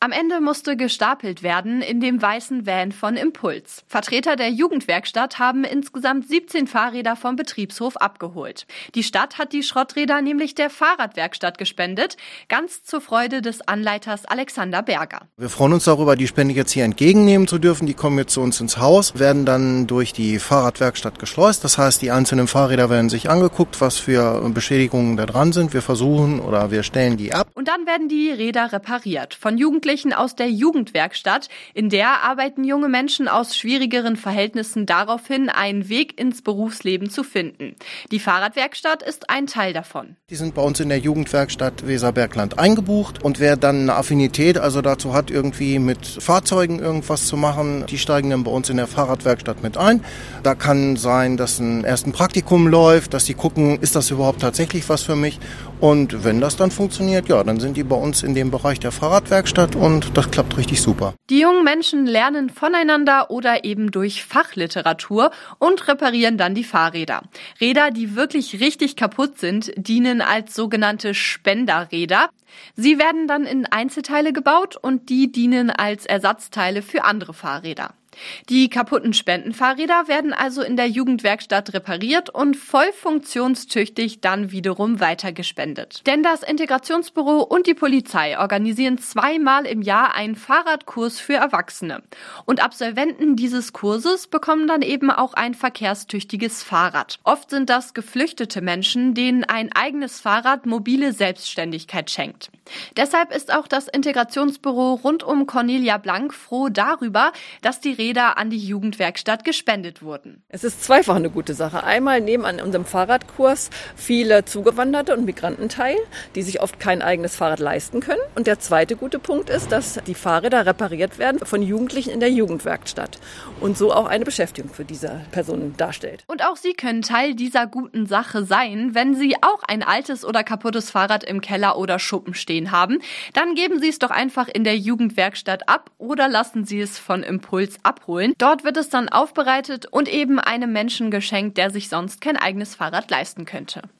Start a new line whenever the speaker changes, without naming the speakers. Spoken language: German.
Am Ende musste gestapelt werden in dem weißen Van von Impuls. Vertreter der Jugendwerkstatt haben insgesamt 17 Fahrräder vom Betriebshof abgeholt. Die Stadt hat die Schrotträder nämlich der Fahrradwerkstatt gespendet, ganz zur Freude des Anleiters Alexander Berger.
Wir freuen uns darüber, die Spende jetzt hier entgegennehmen zu dürfen. Die kommen jetzt zu uns ins Haus, werden dann durch die Fahrradwerkstatt geschleust. Das heißt, die einzelnen Fahrräder werden sich angeguckt, was für Beschädigungen da dran sind. Wir versuchen oder wir stellen die ab.
Und dann werden die Räder repariert von Jugendlichen Jugendlichen aus der Jugendwerkstatt. In der arbeiten junge Menschen aus schwierigeren Verhältnissen darauf hin, einen Weg ins Berufsleben zu finden. Die Fahrradwerkstatt ist ein Teil davon.
Die sind bei uns in der Jugendwerkstatt Weserbergland eingebucht und wer dann eine Affinität, also dazu hat, irgendwie mit Fahrzeugen irgendwas zu machen, die steigen dann bei uns in der Fahrradwerkstatt mit ein. Da kann sein, dass ein ersten Praktikum läuft, dass sie gucken, ist das überhaupt tatsächlich was für mich? Und wenn das dann funktioniert, ja, dann sind die bei uns in dem Bereich der Fahrradwerkstatt und das klappt richtig super.
Die jungen Menschen lernen voneinander oder eben durch Fachliteratur und reparieren dann die Fahrräder. Räder, die wirklich richtig kaputt sind, dienen als sogenannte Spenderräder. Sie werden dann in Einzelteile gebaut und die dienen als Ersatzteile für andere Fahrräder. Die kaputten Spendenfahrräder werden also in der Jugendwerkstatt repariert und voll funktionstüchtig dann wiederum weitergespendet. Denn das Integrationsbüro und die Polizei organisieren zweimal im Jahr einen Fahrradkurs für Erwachsene. Und Absolventen dieses Kurses bekommen dann eben auch ein verkehrstüchtiges Fahrrad. Oft sind das geflüchtete Menschen, denen ein eigenes Fahrrad mobile Selbstständigkeit schenkt. Deshalb ist auch das Integrationsbüro rund um Cornelia Blank froh darüber, dass die Räder an die Jugendwerkstatt gespendet wurden.
Es ist zweifach eine gute Sache. Einmal nehmen an unserem Fahrradkurs viele Zugewanderte und Migranten teil, die sich oft kein eigenes Fahrrad leisten können. Und der zweite gute Punkt ist, dass die Fahrräder repariert werden von Jugendlichen in der Jugendwerkstatt und so auch eine Beschäftigung für diese Personen darstellt.
Und auch Sie können Teil dieser guten Sache sein, wenn Sie auch ein altes oder kaputtes Fahrrad im Keller oder Schuppen stehen haben. Dann geben Sie es doch einfach in der Jugendwerkstatt ab oder lassen Sie es von Impuls ab abholen. Dort wird es dann aufbereitet und eben einem Menschen geschenkt, der sich sonst kein eigenes Fahrrad leisten könnte.